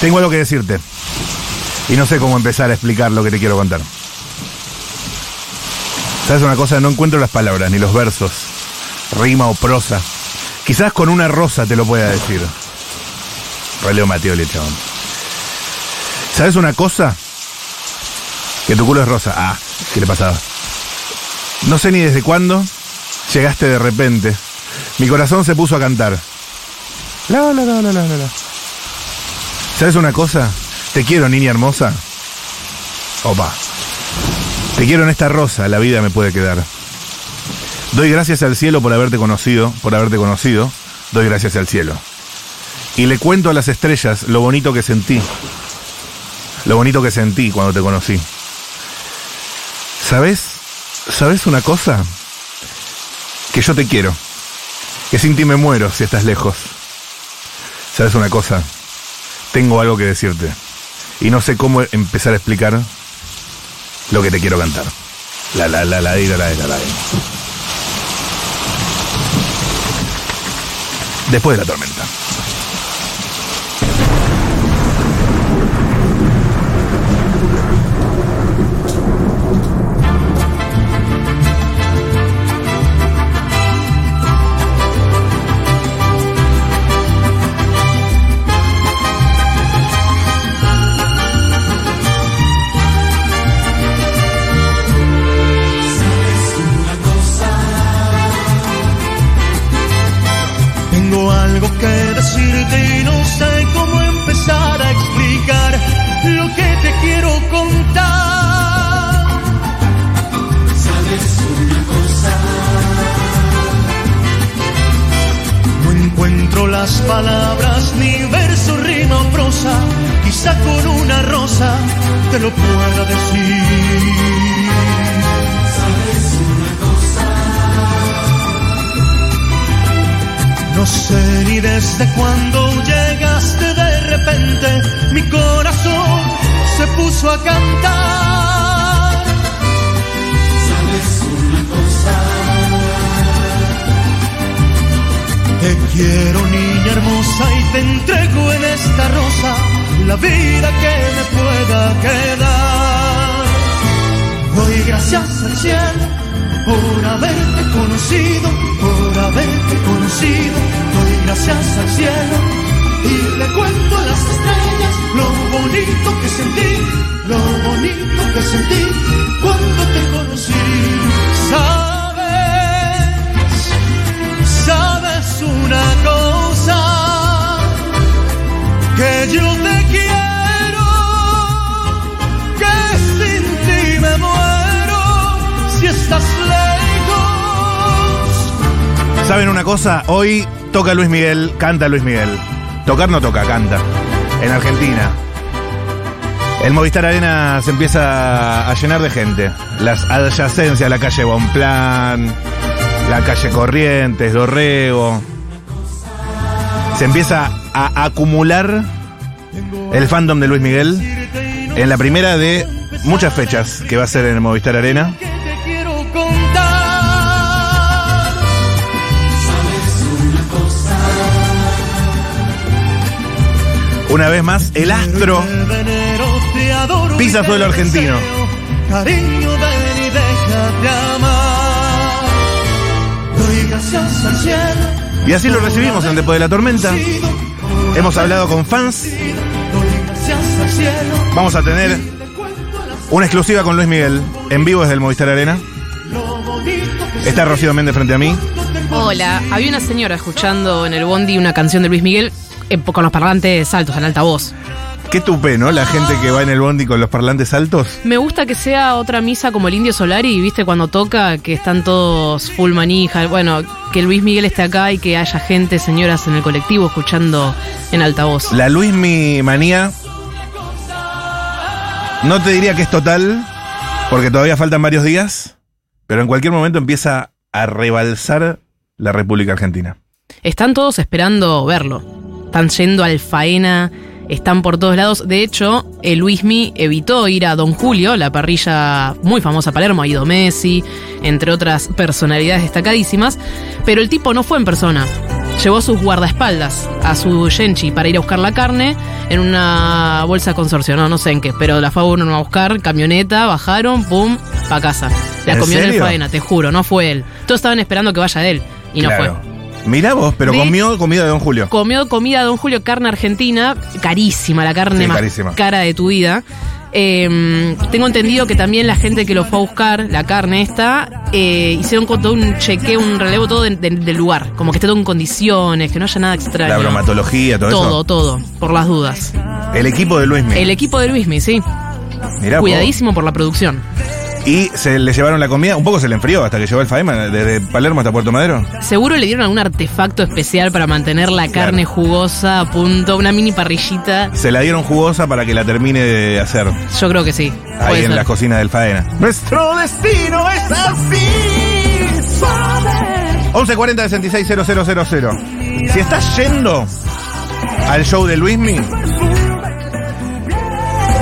Tengo algo que decirte. Y no sé cómo empezar a explicar lo que te quiero contar. ¿Sabes una cosa? No encuentro las palabras, ni los versos, rima o prosa. Quizás con una rosa te lo pueda decir. Releo Mateo chabón. ¿Sabes una cosa? Que tu culo es rosa. Ah, ¿qué le pasaba? No sé ni desde cuándo llegaste de repente. Mi corazón se puso a cantar. La, la, la, la, la, la. ¿Sabes una cosa? Te quiero, niña hermosa. Opa. Te quiero en esta rosa, la vida me puede quedar. Doy gracias al cielo por haberte conocido, por haberte conocido. Doy gracias al cielo. Y le cuento a las estrellas lo bonito que sentí. Lo bonito que sentí cuando te conocí. ¿Sabes? ¿Sabes una cosa? Que yo te quiero. Que sin ti me muero si estás lejos. ¿Sabes una cosa? Tengo algo que decirte. Y no sé cómo empezar a explicar lo que te quiero cantar. La la la la la la la la. Después de la tormenta. Mi corazón se puso a cantar. ¿Sabes una cosa? Te quiero niña hermosa y te entrego en esta rosa la vida que me pueda quedar. Doy gracias al cielo por haberte conocido, por haberte conocido. Doy gracias al cielo y le cuento a las estrellas lo bonito que sentí, lo bonito que sentí cuando te conocí. Sabes, sabes una cosa que yo te quiero, que sin ti me muero si estás lejos. ¿Saben una cosa? Hoy toca Luis Miguel, canta Luis Miguel. Tocar no toca, canta. En Argentina. El Movistar Arena se empieza a llenar de gente. Las adyacencias, la calle Bonplan, la calle Corrientes, Dorrego. Se empieza a acumular el fandom de Luis Miguel en la primera de muchas fechas que va a ser en el Movistar Arena. Una vez más, el astro pisa suelo argentino. Cariño, ven y déjate amar. Doy gracias al cielo. Y así lo recibimos en Después de la Tormenta. Hemos hablado con fans. Vamos a tener una exclusiva con Luis Miguel en vivo desde el Movistar Arena. Está Rocío Méndez frente a mí. Hola, había una señora escuchando en el bondi una canción de Luis Miguel eh, con los parlantes altos, en alta voz. Qué tupé, ¿no? La gente que va en el bondi con los parlantes altos. Me gusta que sea otra misa como el Indio Solari, ¿viste? Cuando toca, que están todos full manija. Bueno, que Luis Miguel esté acá y que haya gente, señoras en el colectivo escuchando en altavoz. La Luis Mi manía. No te diría que es total, porque todavía faltan varios días, pero en cualquier momento empieza a rebalsar la República Argentina. Están todos esperando verlo. Están yendo al faena, están por todos lados. De hecho, el Luismi evitó ir a Don Julio, la parrilla muy famosa Palermo, ha ido Messi, entre otras personalidades destacadísimas, pero el tipo no fue en persona. llevó sus guardaespaldas a su Genchi para ir a buscar la carne en una bolsa consorcio, no, no sé en qué, pero la fue a uno a buscar, camioneta, bajaron, pum, pa' casa. La ¿En comió en el faena, te juro, no fue él. Todos estaban esperando que vaya él y no Claro. fue. Mirá vos, pero De- comió comida de Don Julio. Comió comida Don Julio, carne argentina, carísima, la carne Sí, más carísima. cara de tu vida. Eh, tengo entendido que también la gente que lo fue a buscar, la carne esta, eh, hicieron todo un chequeo, un relevo todo de- de- del lugar. Como que esté todo en condiciones, que no haya nada extraño. La bromatología, todo, Todo, eso. todo, por las dudas. El equipo de Luis El equipo de Luismi, sí. Mirá vos. Cuidadísimo por la producción. Y se le llevaron la comida, un poco se le enfrió hasta que llegó el Faema, desde Palermo hasta Puerto Madero. Seguro le dieron algún artefacto especial para mantener la carne jugosa a punto, una mini parrillita. Se la dieron jugosa para que la termine de hacer Yo creo que sí. ahí en ser. la cocina del Faena. Nuestro destino es así. suave. 1140 660000. Si estás yendo al show de Luismi,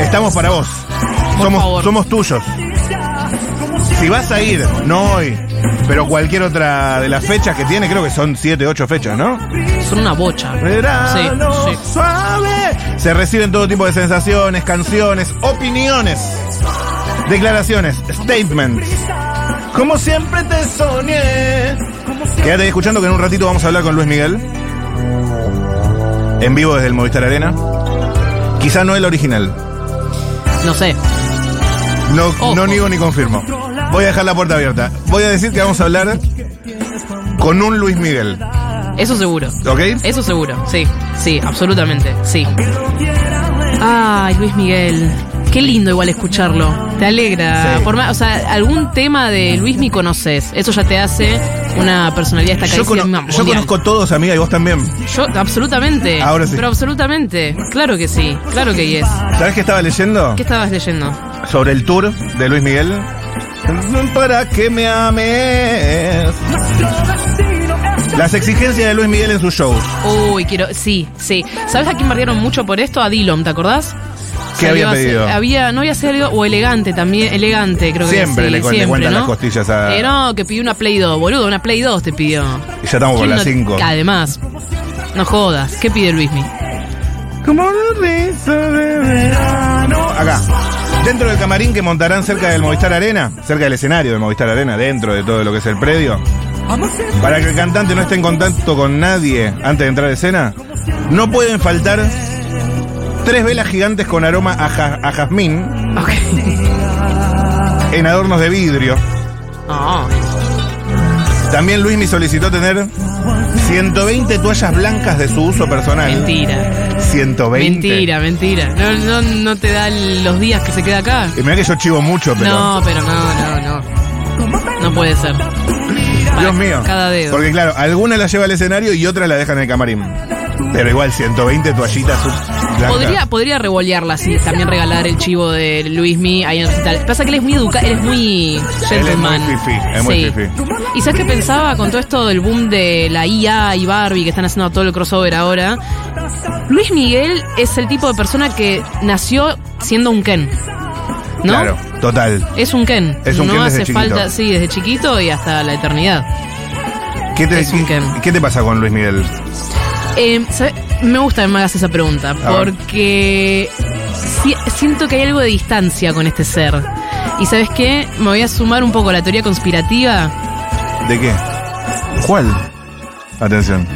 estamos para vos. Somos, somos tuyos. Si vas a ir, no hoy, pero cualquier otra de las fechas que tiene, creo que son 7, 8 fechas, ¿no? Son una bocha. Verano Sí, sí. suave. Se reciben todo tipo de sensaciones, canciones, opiniones, declaraciones, statements. Como siempre te soñé. Quédate ahí escuchando que en un ratito vamos a hablar con Luis Miguel. En vivo desde el Movistar Arena. Quizá no el original. No sé. No, Ojo. no niego ni confirmo. Voy a dejar la puerta abierta. Voy a decir que vamos a hablar con un Luis Miguel. Eso seguro. ¿Ok? Eso seguro. Sí, sí, absolutamente. Sí. Ay, Luis Miguel. Qué lindo igual escucharlo. Te alegra. Sí. Por más, o sea, algún tema de Luis mi conoces. Eso ya te hace una personalidad Yo, destacadísima cono- yo conozco todos, amiga, y vos también. Yo, absolutamente. Ahora sí. Pero absolutamente. Claro que sí. Claro que yes. ¿Sabes qué estaba leyendo? ¿Qué estabas leyendo? sobre el tour de Luis Miguel. Para que me ames. Las exigencias de Luis Miguel en sus shows. Uy, quiero. Sí, sí. ¿Sabes a quién bardearon mucho por esto? A Dillon, ¿te acordás? ¿Qué había hacer- pedido? había, no había salido, o elegante también, elegante creo que Siempre sí, le cu- le siempre, cuentan ¿no? las costillas a- Eh, no, que pidió una Play 2, boludo, una Play 2 te pidió. Y ya estamos con ¿Quién las no- 5. Además, no jodas, ¿qué pide Luismi? Como un rizo de verano. Acá. Dentro del camarín que montarán cerca del Movistar Arena, cerca del escenario del Movistar Arena, dentro de todo lo que es el predio, para que el cantante no esté en contacto con nadie antes de entrar a escena, no pueden faltar tres velas gigantes con aroma a, ja- a jazmín en adornos de vidrio. No, También Luis me solicitó tener 120 toallas blancas de su uso personal. mentira. 120. Mentira, mentira. No, no, no te da los días que se queda acá. Y mira que yo chivo mucho, pero. No, pero no, no, no. No puede ser. Dios mío. Cada dedo. Porque claro, algunas las lleva al escenario y otras la dejan en el camarín. Pero igual, 120 toallitas Podría, podría revolearla así, también regalar el chivo de Luismi ahí en el recital. Pasa que él es muy educado, él es muy gentleman. muy fifí, es muy Sí. fifí. ¿Y sabes qué pensaba con todo esto del boom de la IA y Barbie que están haciendo todo el crossover ahora? Luis Miguel es el tipo de persona que nació siendo un Ken. ¿No? Claro, total. Es un Ken. Es un no Ken desde hace chiquito. falta, sí, desde chiquito y hasta la eternidad. ¿Qué te, Es un qué, Ken. qué te pasa con Luis Miguel? Eh, ¿sabe? Me gusta que me hagas esa pregunta, porque si- siento que hay algo de distancia con este ser. Y sabes qué, me voy a sumar un poco a la teoría conspirativa. ¿De qué? ¿Cuál? Atención.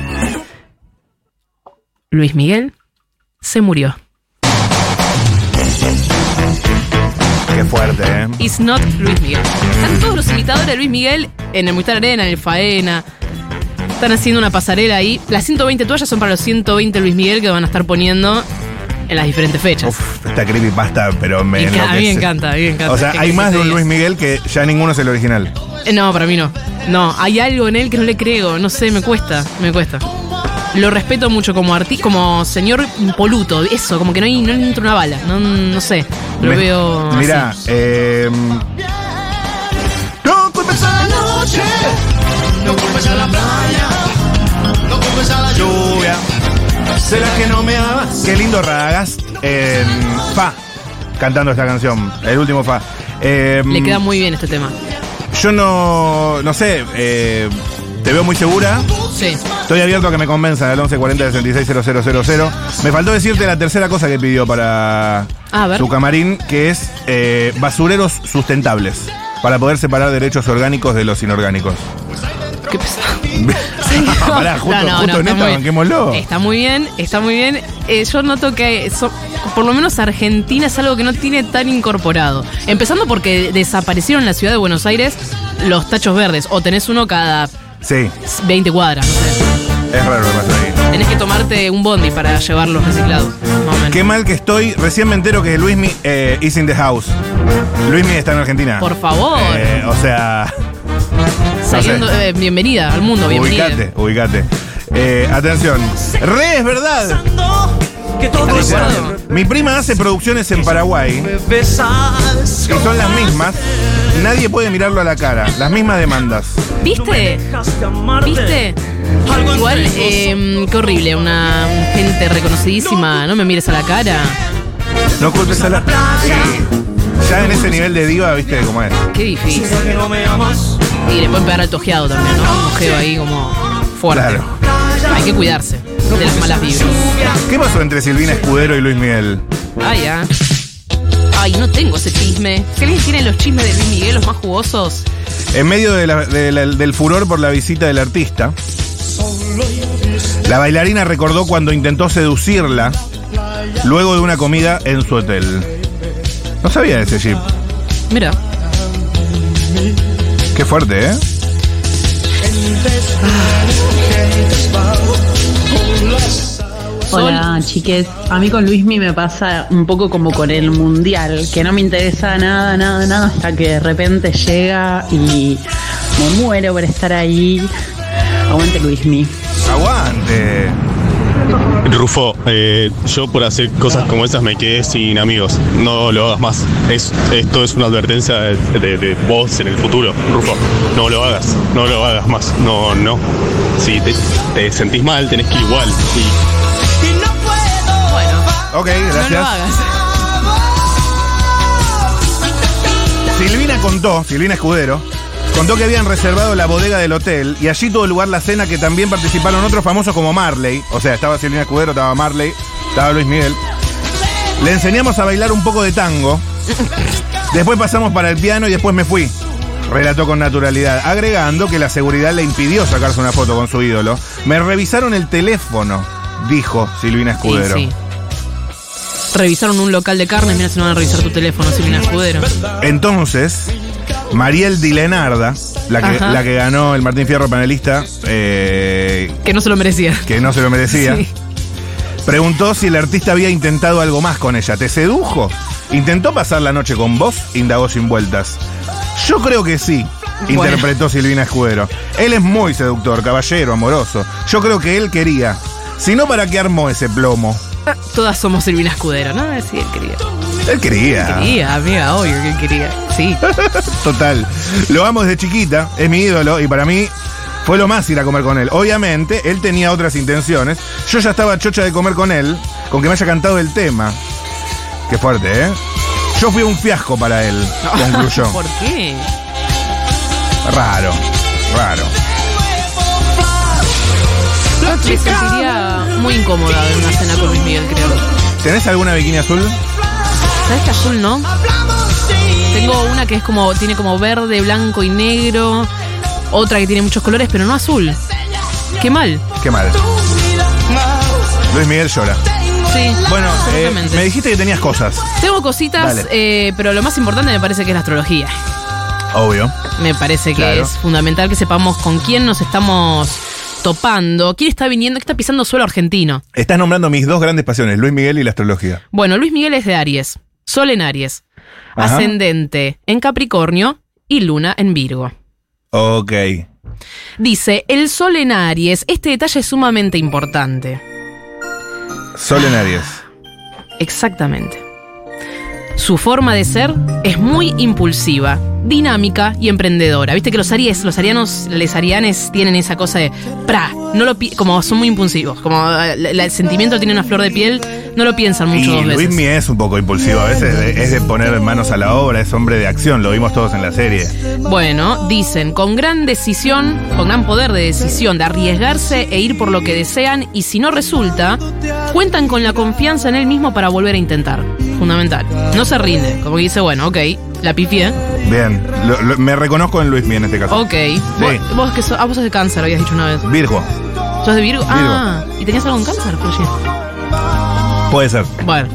Luis Miguel se murió. Qué fuerte, ¿eh? It's not Luis Miguel. Están todos los imitadores de Luis Miguel en el Movistar Arena, en el Faena. Están haciendo una pasarela ahí. Las 120 toallas son para los 120 Luis Miguel que van a estar poniendo en las diferentes fechas. Uf, esta creepypasta, pero me enca- a mí me encanta, a mí me encanta. O sea, ¿Qué hay más de un? Luis Miguel que ya ninguno es el original. Eh, No, para mí no. No, hay algo en él que no le creo. No sé, me cuesta, me cuesta. Lo respeto mucho como artista, como señor impoluto. Eso, como que no, hay, no le entra una bala. No, no sé. Lo Me- veo. Mira, así. eh. No no culpes a la playa, no culpes a la lluvia. ¿Será que no me amas? Qué lindo Radagast en Fa, cantando esta canción, el último Fa. Eh, Le queda muy bien este tema. Yo no, no sé, eh, Te veo muy segura. Sí. Estoy abierto a que me convenzan al 1140 660000. Me faltó decirte la tercera cosa que pidió para su camarín, que es eh, basureros sustentables. Para poder separar derechos orgánicos de los inorgánicos. Qué pesado. Pará, justo- justo en está esta, muy bien. banquémoslo. Está muy bien, está muy bien. Eh, yo noto que so- por lo menos Argentina es algo que no tiene tan incorporado. Empezando porque desaparecieron en la ciudad de Buenos Aires los tachos verdes. O tenés uno cada Sí, 20 cuadras, no sé. es raro lo que pasa ahí. Tenés que tomarte un bondi para llevarlos reciclados. Más o menos. Qué mal que estoy. Recién me entero que Luismi eh, is in the house. Luismi está en Argentina. Por favor. Eh, o sea, Saliendo, eh, bienvenida al mundo, bienvenida. ubicate, ubicate. Eh, atención. Re, es verdad. Que todo. Mi prima hace producciones en Paraguay y son las mismas. Nadie puede mirarlo a la cara. Las mismas demandas. ¿Viste? ¿Viste? Igual, eh, qué horrible, una gente reconocidísima, no me mires a la cara. No culpes a la. Ya en ese nivel de diva, viste cómo es. Qué difícil. que no me amas. Y le pueden pegar al tojeado también, ¿no? Un ojeo ahí como fuerte. Claro. Hay que cuidarse de las malas vibras. ¿Qué pasó entre Silvina Escudero y Luis Miguel? Ay, ya. Ay, no tengo ese chisme. Si alguien tiene los chismes de Luis Miguel, los más jugosos. En medio de la- de la- del furor por la visita del artista, la bailarina recordó cuando intentó seducirla luego de una comida en su hotel. No sabía de ese jeep. Mira, Qué fuerte, ¿eh? Hola chiques, a mí con Luismi me pasa un poco como con el mundial, que no me interesa nada, nada, nada, hasta que de repente llega y me muero por estar ahí. Aguante Luismi. Aguante. Rufo, eh, yo por hacer cosas como esas me quedé sin amigos. No lo hagas más. Es, esto es una advertencia de, de- de vos en el futuro, Rufo. No lo hagas, no lo hagas más. No, no. Si te, te sentís mal, tenés que ir igual. Bueno, Ok, no lo gracias. hagas. Silvina contó, Silvina Escudero, contó que habían reservado la bodega del hotel y allí tuvo lugar la cena que también participaron otros famosos como Marley. O sea, estaba Silvina Escudero, estaba Marley, estaba Luis Miguel. Le enseñamos a bailar un poco de tango. Después pasamos para el piano y después me fui. Relató con naturalidad, agregando que la seguridad le impidió sacarse una foto con su ídolo. Me revisaron el teléfono, dijo Silvina Escudero. sí. Revisaron un local de carnes, mira si no van a revisar tu teléfono, Silvina Escudero. Entonces, Mariel Dilenarda, la que, Ajá. la que ganó el Martín Fierro panelista, eh, Que no se lo merecía. que no se lo merecía, Sí. preguntó si el artista había intentado algo más con ella. ¿Te sedujo? ¿Intentó pasar la noche con vos? Indagó sin vueltas. Yo creo que sí, Bueno. interpretó Silvina Escudero. Él es muy seductor, caballero, amoroso. Yo creo que él quería. Si no, ¿para qué armó ese plomo? Todas somos Silvina Escudero, ¿no? Sí, él quería. Él quería. Quería, amiga, obvio que él quería. Sí. Total. Lo amo desde chiquita, es mi ídolo y para mí fue lo más ir a comer con él. Obviamente, él tenía otras intenciones. Yo ya estaba chocha de comer con él, con que me haya cantado el tema. Qué fuerte, ¿eh? Yo fui un fiasco para él, concluyó. ¿Por qué? Raro, raro. Me sentiría muy incómoda en una cena con Luis Miguel, creo. ¿Tenés alguna bikini azul? ¿Sabes que azul no? Tengo una que es como, tiene como verde, blanco y negro. Otra que tiene muchos colores, pero no azul. Qué mal. Qué mal. Luis Miguel llora. Sí, Bueno, eh, me dijiste que tenías cosas. Tengo cositas, eh, pero lo más importante me parece que es la astrología. Obvio. Me parece que Claro. es fundamental que sepamos con quién nos estamos topando, quién está viniendo, qué está pisando suelo argentino. Estás nombrando mis dos grandes pasiones, Luis Miguel y la astrología. Bueno, Luis Miguel es de Aries, Sol en Aries, Ajá. ascendente en Capricornio y Luna en Virgo. Ok. Dice, el Sol en Aries, este detalle es sumamente importante. Sol en Aries. Exactamente. Su forma de ser es muy impulsiva, dinámica y emprendedora. Viste que los aries, los arianos, les arianes tienen esa cosa de pra, no lo pi- como son muy impulsivos, como eh, el sentimiento tiene una flor de piel, no lo piensan mucho Y dos veces. Luismi es un poco impulsivo a veces, es de poner manos a la obra, es hombre de acción, lo vimos todos en la serie. Bueno, dicen, con gran decisión, con gran poder de decisión, de arriesgarse e ir por lo que desean y si no resulta, cuentan con la confianza en él mismo para volver a intentar. Fundamental. No se rinde, como que dice, bueno, ok, la pifié, Bien, lo- lo- me reconozco en Luismi en este caso. ok. Vos, vos que sos, ah, vos sos de cáncer, habías dicho una vez. Virgo, ¿Sos de Virgo? Ah, ¿y tenías algo en cáncer, Fluye? puede ser. Bueno,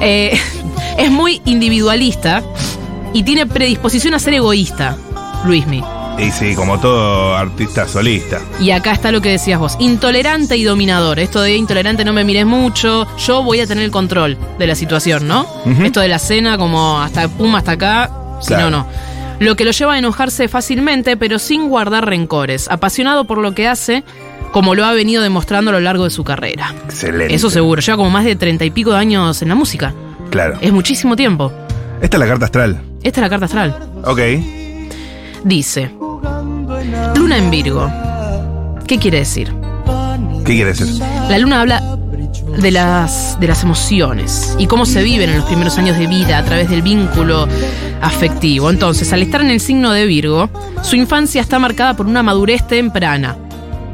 eh, es muy individualista y tiene predisposición a ser egoísta, Luismi. Y sí, como todo artista solista. Y acá está lo que decías vos, intolerante y dominador. Esto de intolerante no me mires mucho, yo voy a tener el control de la situación, ¿no? Esto de la cena como hasta pum, hasta acá, si no, no. Lo que lo lleva a enojarse fácilmente, pero sin guardar rencores. Apasionado por lo que hace, como lo ha venido demostrando a lo largo de su carrera. Excelente. Eso seguro, lleva como más de treinta y pico de años en la música. Claro. Es muchísimo tiempo. Esta es la carta astral. Esta es la carta astral. Ok. Dice, Luna en Virgo. ¿Qué quiere decir? ¿Qué quiere decir? La luna habla de las, de las emociones y cómo se viven en los primeros años de vida a través del vínculo afectivo. Entonces, al estar en el signo de Virgo, su infancia está marcada por una madurez temprana,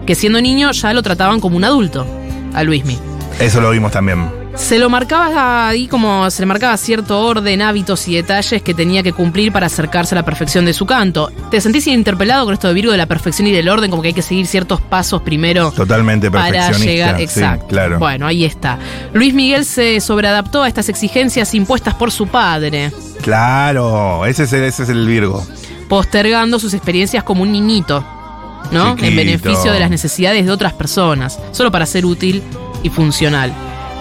que siendo niño ya lo trataban como un adulto, a Luismi. Eso lo vimos también. Se lo marcaba ahí como se le marcaba cierto orden, hábitos y detalles que tenía que cumplir para acercarse a la perfección de su canto. ¿Te sentís interpelado con esto de Virgo de la perfección y del orden? Como que hay que seguir ciertos pasos primero Totalmente para perfeccionista. llegar. Sí, Exacto. claro. Bueno, ahí está. Luis Miguel se sobreadaptó a estas exigencias impuestas por su padre, Claro, ese es el, ese es el Virgo. postergando sus experiencias como un niñito, ¿no? En beneficio de las necesidades de otras personas, solo para ser útil y funcional.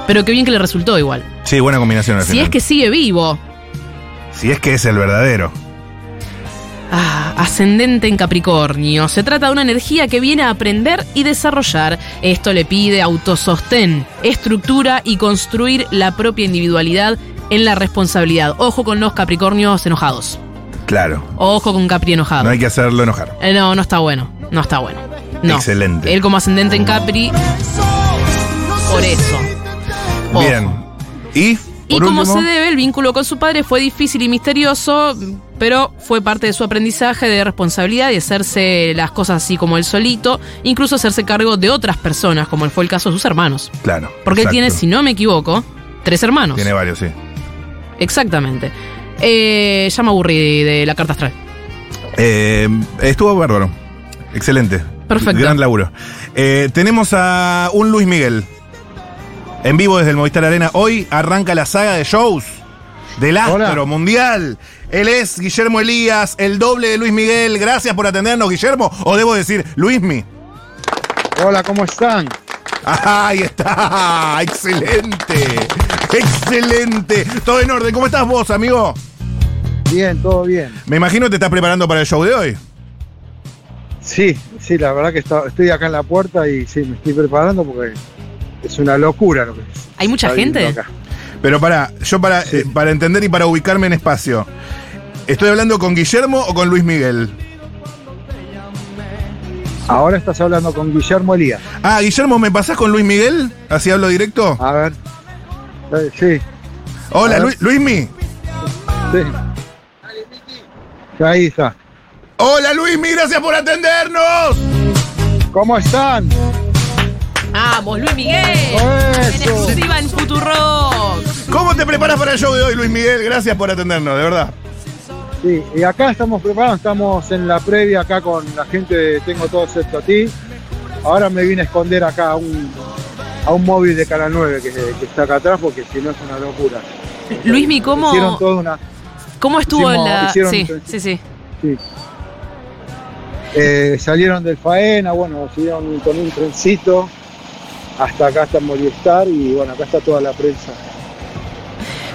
Pero qué bien que le resultó igual. Sí, buena combinación al Si final. es que sigue vivo, Si es que es el verdadero. Ah, ascendente en Capricornio. Se trata de una energía que viene a aprender y desarrollar. Esto le pide autosostén, estructura y construir la propia individualidad en la responsabilidad. Ojo con los Capricornios enojados. Claro. Ojo con Capri enojado. No hay que hacerlo enojar. Eh, no, no está bueno. No está bueno. No. Excelente. Él como ascendente en Capri. Por eso. Bien. Y, Y por como último, se debe, el vínculo con su padre fue difícil y misterioso, pero fue parte de su aprendizaje de responsabilidad y hacerse las cosas así como él solito, incluso hacerse cargo de otras personas, como fue el caso de sus hermanos. Claro. Porque él tiene, si no me equivoco, tres hermanos. Tiene varios, sí. Exactamente. Eh, ya me aburrí de la carta astral. Eh, estuvo bárbaro. Excelente. Perfecto. Gran laburo. Eh, tenemos a un Luis Miguel. En vivo desde el Movistar Arena. Hoy arranca la saga de shows del Astro Hola. Mundial. Él es Guillermo Elías, el doble de Luis Miguel. Gracias por atendernos, Guillermo. O debo decir, Luismi. Hola, ¿cómo están? Ahí está. Excelente. Excelente. Todo en orden. ¿Cómo estás vos, amigo? Bien, todo bien. Me imagino que te estás preparando para el show de hoy. Sí, sí, la verdad que está- estoy acá en la puerta y sí, me estoy preparando porque es una locura lo que es. ¿Hay mucha gente? acá. Pero para, yo para, eh, para entender y para ubicarme en espacio, ¿estoy hablando con Guillermo o con Luis Miguel? Ahora estás hablando con Guillermo Elías. Ah, Guillermo, ¿me pasás con Luis Miguel? Así hablo directo. A ver. Eh, Sí, Hola. Luis, Luismi. sí. Ahí está. Hola, Luismi, gracias por atendernos. ¿Cómo están? ¡Vamos, Luis Miguel! En Eso. exclusiva en Futurock. ¿Cómo te preparas para el show de hoy, Luis Miguel? Gracias por atendernos, de verdad. Sí, y acá estamos preparados, estamos en la previa acá con la gente de Tengo Todo Excepto a Ti. Ahora me vine a esconder acá a un, a un móvil de Canal 9 que, que está acá atrás porque si no es una locura. Luismi, Hicieron ¿cómo, toda una... ¿cómo estuvo hicimos- la...? hicieron- Sí, sí, sí. Sí. Eh, salieron del faena, bueno, siguieron con un trencito hasta acá hasta Movistar y bueno, acá está toda la prensa.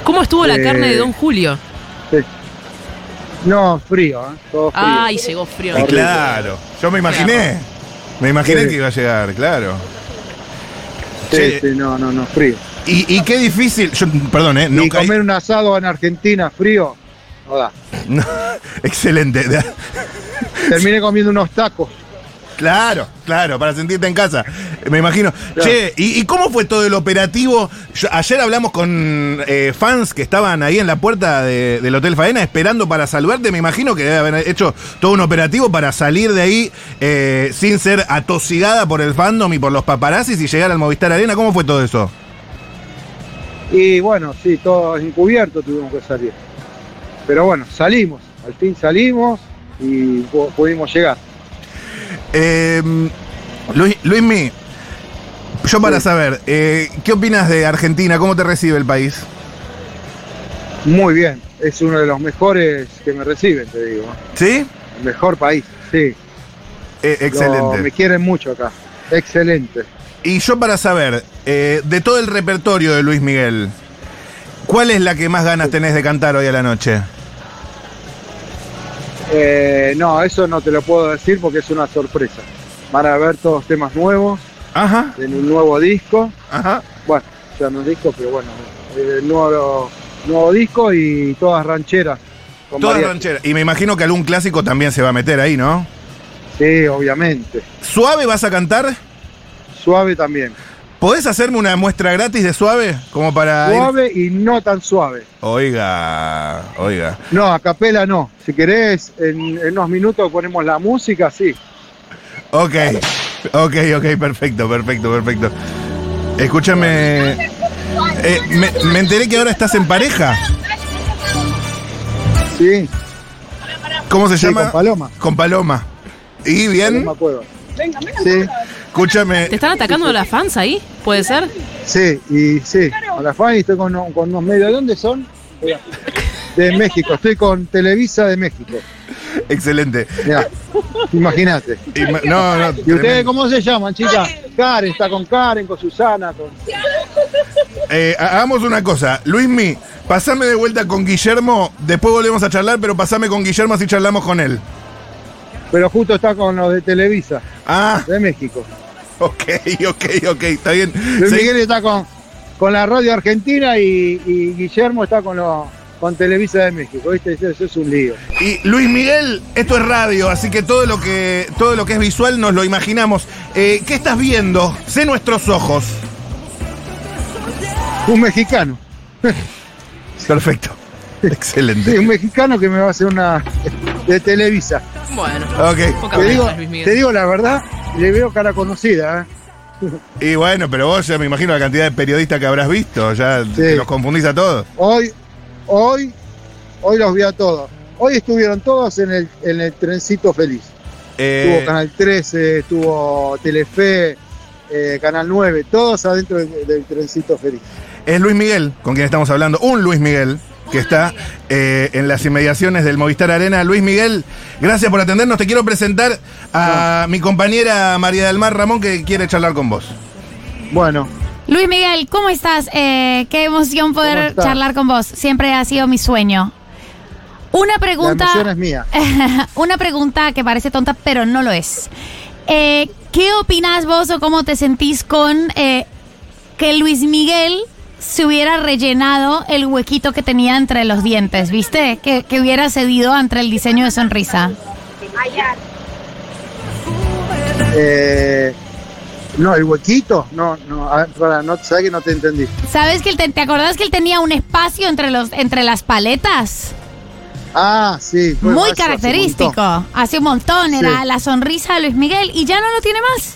¿Cómo estuvo la Eh, carne de Don Julio? No, frío, ¿eh? todo frío. Ay, llegó frío. Y claro, yo me imaginé. Me imaginé Sí. que iba a llegar, claro. sí, sí, no, no, no, frío. Y, y qué difícil, yo, perdón, ¿eh? Y caí- comer un asado en Argentina frío, no da. No, excelente. Terminé comiendo unos tacos. Claro, claro, para sentirte en casa. Me imagino. Che, ¿y, y cómo fue todo el operativo? Yo- ayer hablamos con eh, fans que estaban ahí en la puerta de- del Hotel Faena esperando para saludarte. Me imagino que debe haber hecho todo un operativo para salir de ahí eh, sin ser atosigada por el fandom y por los paparazzis y llegar al Movistar Arena. ¿Cómo fue todo eso? Y bueno, sí, todo encubierto tuvimos que salir. Pero bueno, salimos, al fin salimos y pu- pudimos llegar. Eh, Luis, Luismi, yo para Sí. saber, eh, ¿qué opinas de Argentina? ¿Cómo te recibe el país? Muy bien, es uno de los mejores que me reciben, te digo. ¿Sí? El mejor país, sí. Eh, Lo- excelente. me quieren mucho acá. Excelente. Y yo para saber, eh, de todo el repertorio de Luis Miguel, ¿cuál es la que más ganas tenés de cantar hoy a la noche? Eh, no, eso no te lo puedo decir porque es una sorpresa. Van a ver todos temas nuevos Ajá, en un nuevo disco. ajá. Bueno, ya no es disco, pero bueno, eh, nuevo, nuevo disco y todas rancheras. con Todas rancheras. Y me imagino que algún clásico también se va a meter ahí, ¿no? Sí, obviamente. ¿Suave vas a cantar? Suave también. ¿Podés hacerme una muestra gratis de suave? Como para. ir- Suave y no tan suave. Oiga, oiga. No, a capela no. Si querés, en, en unos minutos ponemos la música, sí. Ok, ok, ok, perfecto, perfecto, perfecto. Escúchame. eh, me, me enteré que ahora estás en pareja. Sí, ¿Cómo se sí, llama? con Paloma. Con Paloma. ¿Y bien? Paloma Cueva. Sí, Escúchame. ¿Te están atacando las fans ahí? ¿Puede ser? sí, y sí. Con la fan y estoy con, con unos medios. ¿De dónde son? De México. Estoy con Televisa de México. Excelente. Imagínate. Y ma- no, no. ¿Y ustedes tremendo. cómo se llaman, chicas? Karen, está con Karen, con Susana, con... Eh, ha- hagamos una cosa. Luismi, pasame de vuelta con Guillermo. Después volvemos a charlar, pero pasame con Guillermo si charlamos con él. Pero justo está con los de Televisa, Ah, de México. ok, ok, ok. Está bien. Luis. Miguel está con, con la radio argentina y, y Guillermo está con, los con Televisa de México. ¿Viste? Eso, eso es un lío. Y Luis Miguel, esto es radio, así que todo lo que, todo lo que es visual nos lo imaginamos. Eh, ¿Qué estás viendo? Sé nuestros ojos. Un mexicano. Perfecto. Excelente. Sí, un mexicano que me va a hacer una de Televisa. Bueno. Ok. Poca Te digo, te digo la verdad, le veo cara conocida. ¿eh? Y bueno, pero vos ya me imagino la cantidad de periodistas que habrás visto. Ya Sí. te los confundís a todos. Hoy, hoy, hoy los vi a todos. Hoy estuvieron todos en el, en el trencito feliz. Eh, Estuvo Canal 13, estuvo Telefe, eh, Canal 9, todos adentro del, del trencito feliz. Es Luis Miguel, con quien estamos hablando. Un Luis Miguel que está eh, en las inmediaciones del Movistar Arena. Luis Miguel, gracias por atendernos. Te quiero presentar a mi compañera María del Mar Ramón que quiere charlar con vos. Bueno, Luis Miguel, ¿cómo estás? Eh, qué emoción ¿Cómo poder estás? charlar con vos. Siempre ha sido mi sueño. Una la pregunta, emoción es mía. una pregunta que parece tonta, pero no lo es. Eh, ¿Qué opinás vos o cómo te sentís con eh, que Luis Miguel se hubiera rellenado el huequito que tenía entre los dientes, ¿viste? Que, que hubiera cedido ante el diseño de sonrisa. Eh, no, el huequito, no, no, a ver, para, no, sabes que no te entendí. ¿Sabes que él te, te acordás que él tenía un espacio entre los entre las paletas? Ah, sí. Muy eso hace un característico. montón. Hace un montón. Era Sí. la sonrisa de Luis Miguel y ya no lo tiene más.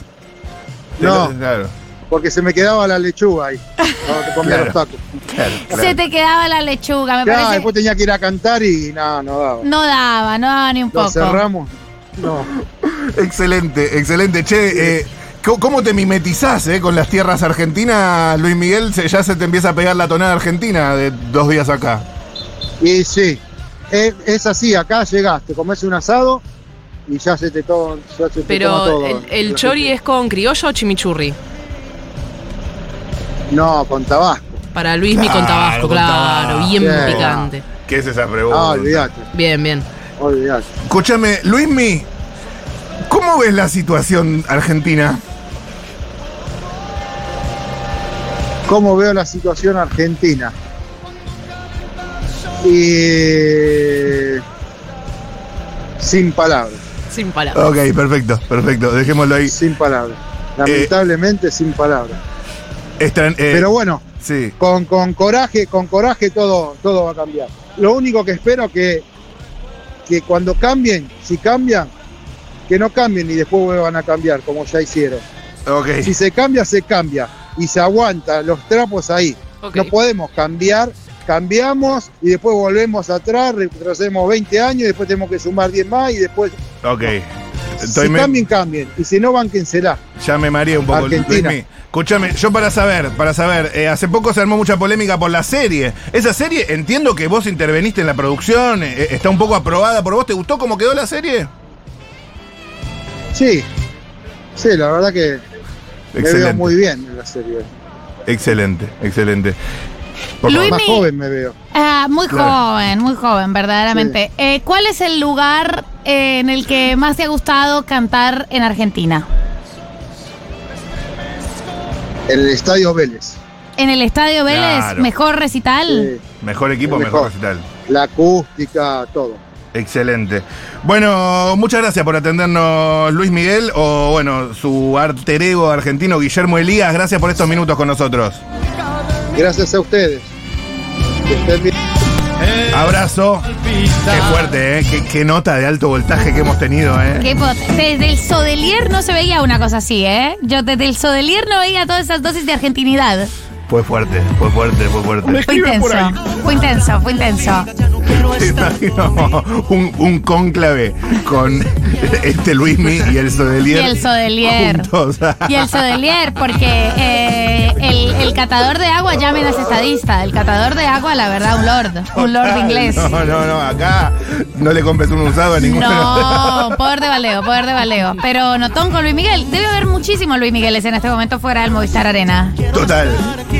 No. Claro, Porque se me quedaba la lechuga ahí. Cuando comía Claro. los tacos. claro, claro. Se te quedaba la lechuga, me Claro, parece. después tenía que ir a cantar y no, no daba. No daba, no daba ni un Lo poco. cerramos. No. Excelente, excelente. Che, eh, ¿cómo- ¿cómo te mimetizás eh, con las tierras argentinas, Luis Miguel? Se- ya se te empieza a pegar la tonada argentina de dos días acá. Y sí, es, es así, acá llegás, te comes un asado y ya se te, todo, ya se te toma Pero todo. el, el chori es con criollo o chimichurri. No, con tabasco. Para Luismi con Claro, tabasco, con claro, tabasco. bien Sí. picante. ¿Qué es esa pregunta? Ah, olvídate, Bien, bien. olvídate. Escúchame, Luismi, ¿cómo ves la situación argentina? cómo veo la situación argentina. Y sin palabras, Sin palabras. Ok, perfecto, perfecto. Dejémoslo ahí. sin palabras. Lamentablemente sin palabras. Estran- eh, Pero bueno, sí, con, con coraje, con coraje todo, todo va a cambiar. Lo único que espero que, que cuando cambien, si cambian, que no cambien y después vuelvan a cambiar, como ya hicieron. Si se cambia, se cambia. Y se aguanta los trapos ahí. No podemos cambiar, cambiamos y después volvemos atrás, retrocedemos 20 años y después tenemos que sumar 10 más y después... Ok. Estoy si me- cambien, cambien. Y si no, bánquensela. ya me mareé un poco. Argentina. Luismi. Escúchame, yo para saber, para saber, eh, hace poco se armó mucha polémica por la serie. Esa serie, entiendo que vos interveniste en la producción, eh, está un poco aprobada por vos. ¿Te gustó cómo quedó la serie? Sí, sí, la verdad que me veo muy bien en la serie. Excelente, excelente. Por Luis-. Más joven me veo. Ah, muy Claro. joven, muy joven, verdaderamente. Eh, ¿Cuál es el lugar eh, en el que más te ha gustado cantar en Argentina? En el Estadio Vélez. ¿En el Estadio Vélez? Claro. ¿Mejor recital? Sí, Mejor equipo, El mejor mejor. recital. la acústica, todo. Excelente. Bueno, muchas gracias por atendernos, Luis Miguel, o bueno, su alter ego argentino, Guillermo Elías. Gracias por estos minutos con nosotros. Gracias a ustedes. Que estén bien. Abrazo. Qué fuerte, ¿eh? Qué, qué nota de alto voltaje que hemos tenido, ¿eh? Qué Desde el Sodelier no se veía una cosa así, ¿eh? Yo desde el Sodelier no veía todas esas dosis de argentinidad. Fue fuerte, fue fuerte, fue fuerte. Fue intenso, fue intenso, fue intenso. Te imagino un, un cónclave con este Luismi y el Sodelier. Y el Sodelier. juntos. Y el Sodelier, porque eh, el, el catador de agua, llamen a ese estadista. El catador de agua, la verdad, un lord. Un lord inglés. No, no, no, acá no le compres un usado a ninguno. No, poder de baleo, poder de baleo. Pero notón con Luis Miguel. Debe haber muchísimos Luis Migueles en este momento fuera del Movistar Arena. Total,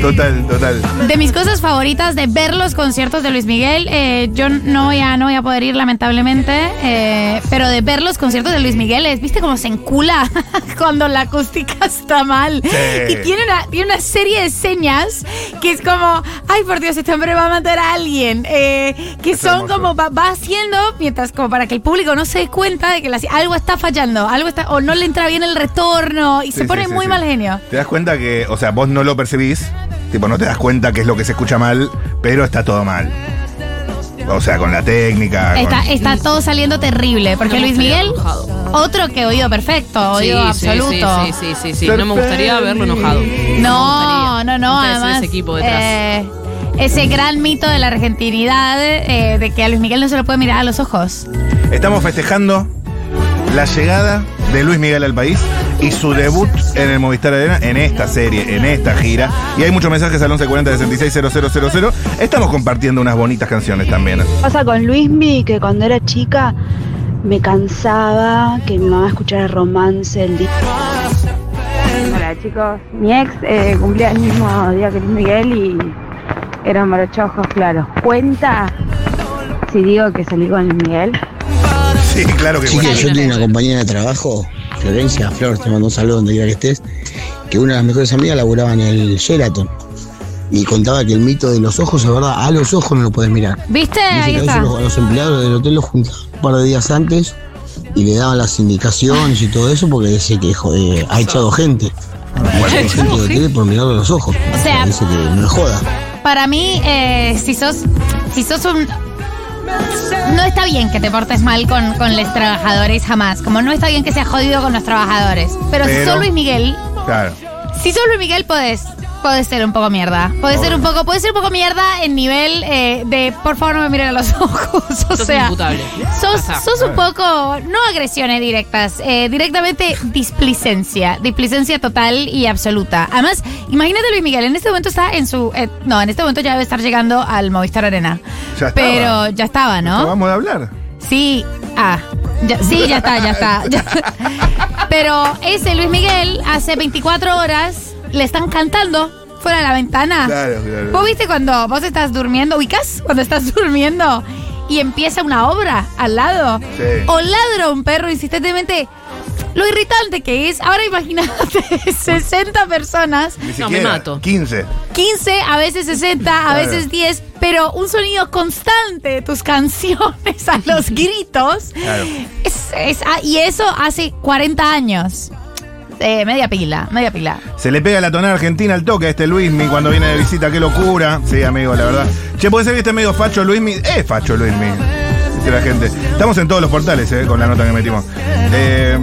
total, total. De mis cosas favoritas de ver los conciertos de Luis Miguel, eh, yo no voy, a, no voy a poder ir lamentablemente, eh, pero de ver los conciertos de Luis Miguel es, ¿viste cómo se encula cuando la acústica está mal? Sí. Y tiene una, tiene una serie de señas que es como, ay por Dios, este hombre va a matar a alguien, eh, que Es son hermoso. como, va, va haciendo, mientras como para que el público no se dé cuenta de que la- algo está fallando, algo está, o no le entra bien el retorno, y Sí, se pone sí, muy mal genio. Te das cuenta que, o sea, vos no lo percibís, tipo, no te das cuenta que es lo que se escucha mal, pero está todo mal. O sea, con la técnica. Está, con- está todo saliendo terrible, porque No Luis Miguel, enojado. otro que oído perfecto, oído sí, absoluto. Sí, sí, sí, sí, sí. No me gustaría verlo enojado. No, no, no, son además. ese equipo detrás. eh, ese gran mito de la argentinidad, eh, de que a Luis Miguel no se lo puede mirar a los ojos. Estamos festejando la llegada de Luis Miguel al país y su debut en el Movistar Arena en esta serie, en esta gira. Y hay muchos mensajes al 1140 660000. Estamos compartiendo unas bonitas canciones también. Pasa con Luismi que cuando era chica me cansaba que mi mamá escuchara romance el día. Hola chicos, mi ex eh, cumplía el mismo día que Luis Miguel y era morochojos, claro. ¿Cuenta si digo que salí con Luis Miguel? Sí, claro que Chiquis, bueno. yo tengo una compañera de trabajo, Florencia Flor, te mando un saludo donde quiera que estés, que una de las mejores amigas laburaba en el Sheraton y contaba que el mito de los ojos es verdad, a los ojos no lo puedes mirar. ¿Viste? Dice Ahí que a los, a los empleados del hotel los juntaban un par de días antes y le daban las indicaciones y todo eso porque dice que joder, ha echado gente. Ha echado gente de hotel por los ojos. O sea- dice que no es joda. Para mí, eh, si sos, si sos un... No está bien que te portes mal con, con los trabajadores jamás. Como no está bien que seas jodido con los trabajadores. Pero, si Pero- sos Luis Miguel, Claro. Si sos Luis Miguel, podés. Podés ser un poco mierda. Podés ser un poco, podés ser un poco mierda en nivel eh, de por favor no me miren a los ojos. O Sos sea, imputable. sos, sos un poco, no agresiones directas, eh, directamente displicencia. Displicencia total y absoluta. Además, imagínate Luis Miguel, en este momento está en su. eh, no, en este momento ya debe estar llegando al Movistar Arena. Ya estaba. Pero ya estaba, ¿no? Acabamos de hablar. Sí, ah, ya- sí, ya está, ya está. ya- Pero ese Luis Miguel, hace 24 horas, le están cantando fuera de la ventana. Claro, claro. ¿Vos viste cuando vos estás durmiendo, ubicas? Cuando estás durmiendo y empieza una obra al lado. Sí. O ladra un perro insistentemente. lo irritante que es. Ahora imagínate 60 personas, Ni No, me siquiera, mato. 15. 15, a veces 60, a Claro. veces 10, pero un sonido constante de tus canciones a los gritos. Claro. Es- es- ah, y eso hace 40 años. Eh, media pila, media pila. Se le pega la tonada argentina al toque a este Luismi cuando viene de visita, qué locura. Sí, amigo, la verdad. Che, puede ser que esté medio facho Luismi. Es facho Luismi. Dice la gente. Estamos en todos los portales, eh, con la nota que metimos. Eh,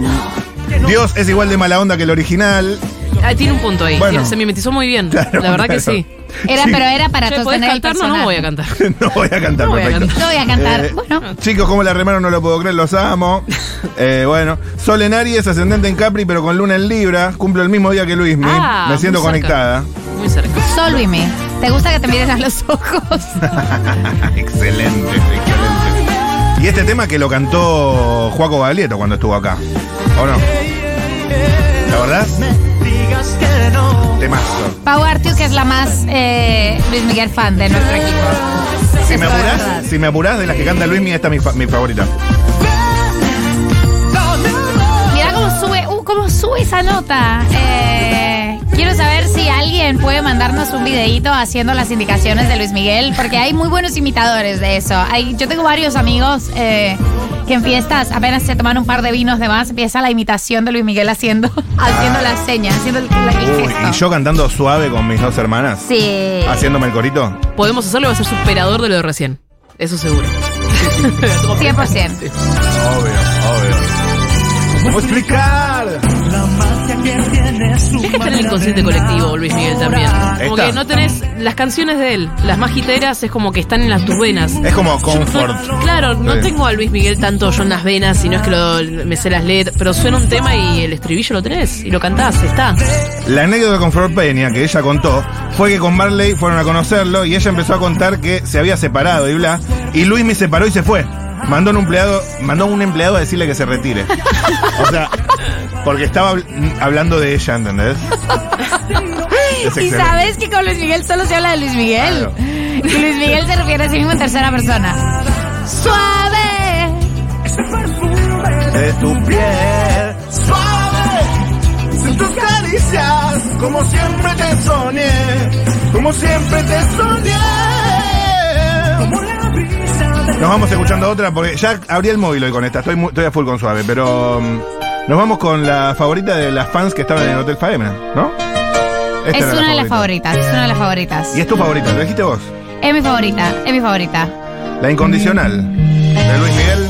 Dios es igual de mala onda que el original. Ah, tiene un punto ahí. Bueno. Se mimetizó muy bien. Claro, la verdad que sí. Era, Sí. pero era para Che, ¿podés cantar? No, no voy a cantar. no voy a cantar, No voy a perfecto. cantar. No voy a cantar. Eh, bueno, Chicos, como la remaron no lo puedo creer, los amo. Eh, bueno, Sol en Aries, ascendente en Capri, pero con luna en Libra. Cumplo el mismo día que Luismi. Ah, Me siento muy conectada. Muy cerca. Sol Luismi, ¿te gusta que te mires a los ojos? excelente, excelente. Y este tema que lo cantó Juaco Baglietto cuando estuvo acá. ¿O no? ¿La verdad? Digas que no. Temazo. Pau Artiu, que es la más eh, Luis Miguel fan de nuestro equipo. Si me Esto verdad. si me apurás de las que canta Luismi, esta es mi, fa- mi favorita. Mira cómo sube, uh, cómo sube esa nota. Eh, puede mandarnos un videíto haciendo las indicaciones de Luis Miguel, porque hay muy buenos imitadores de eso. Hay, yo tengo varios amigos eh, que en fiestas apenas se toman un par de vinos de más, empieza la imitación de Luis Miguel haciendo, haciendo las señas, haciendo el, el Uy, gesto. y yo cantando suave con mis dos hermanas. Sí. Haciéndome el corito. Podemos hacerlo va a ser superador de lo de recién. Eso seguro. 100%. Obvio, obvio. ¿Cómo explicar? La magia que tiene su Es que está en el inconsciente colectivo Luis Miguel también. Como que no tenés las canciones de él, las más hiteras es como que están en las tus venas. Es como comfort. Claro, no Sí. tengo a Luis Miguel tanto yo en las venas, sino es que lo- me sé las letras, pero suena un tema y el estribillo lo tenés y lo cantás, está. La anécdota con Flor Peña que ella contó fue que con Marley fueron a conocerlo y ella empezó a contar que se había separado y bla. Y Luis me separó y se fue. Mandó un empleado, mandó a un empleado a decirle que se retire. O sea, porque estaba habl- hablando de ella, ¿entendés? Es Y excelente. sabes que con Luis Miguel solo se habla de Luis Miguel. Claro. Y Luis Miguel se refiere a sí mismo en tercera persona. Suave. de tu piel suave en tus caricias como siempre te soñé como siempre te soñé nos vamos escuchando otra porque ya abrí el móvil hoy con esta estoy, muy- estoy a full con suave pero mm, nos vamos con la favorita de las fans que estaban en el Hotel Faena ¿no? Esta Es una de las favorita. favoritas, es una de las favoritas. y es tu favorita, lo dijiste vos Es mi favorita, es mi favorita. La Incondicional de Luis Miguel.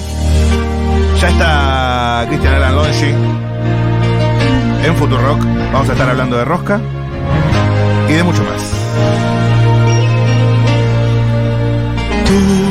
Ya está Cristian Alan Longi en Futurock. Vamos a estar hablando de Rosca y de mucho más. Tú,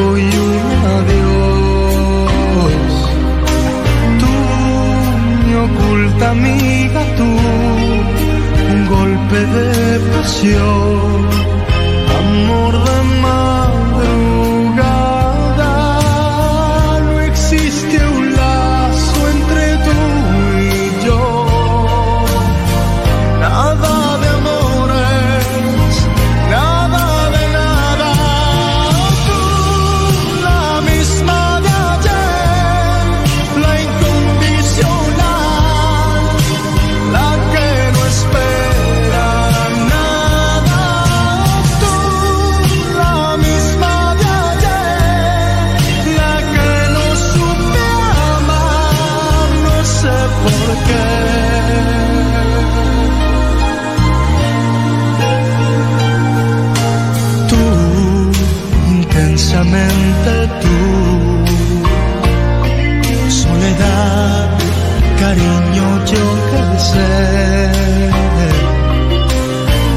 cuerpo y tú. Soledad, cariño, yo cansé.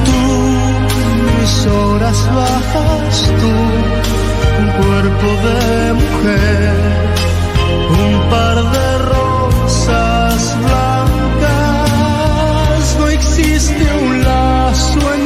Tú, mis horas bajas, tú, un cuerpo de mujer, un par de rosas blancas. No existe un lazo en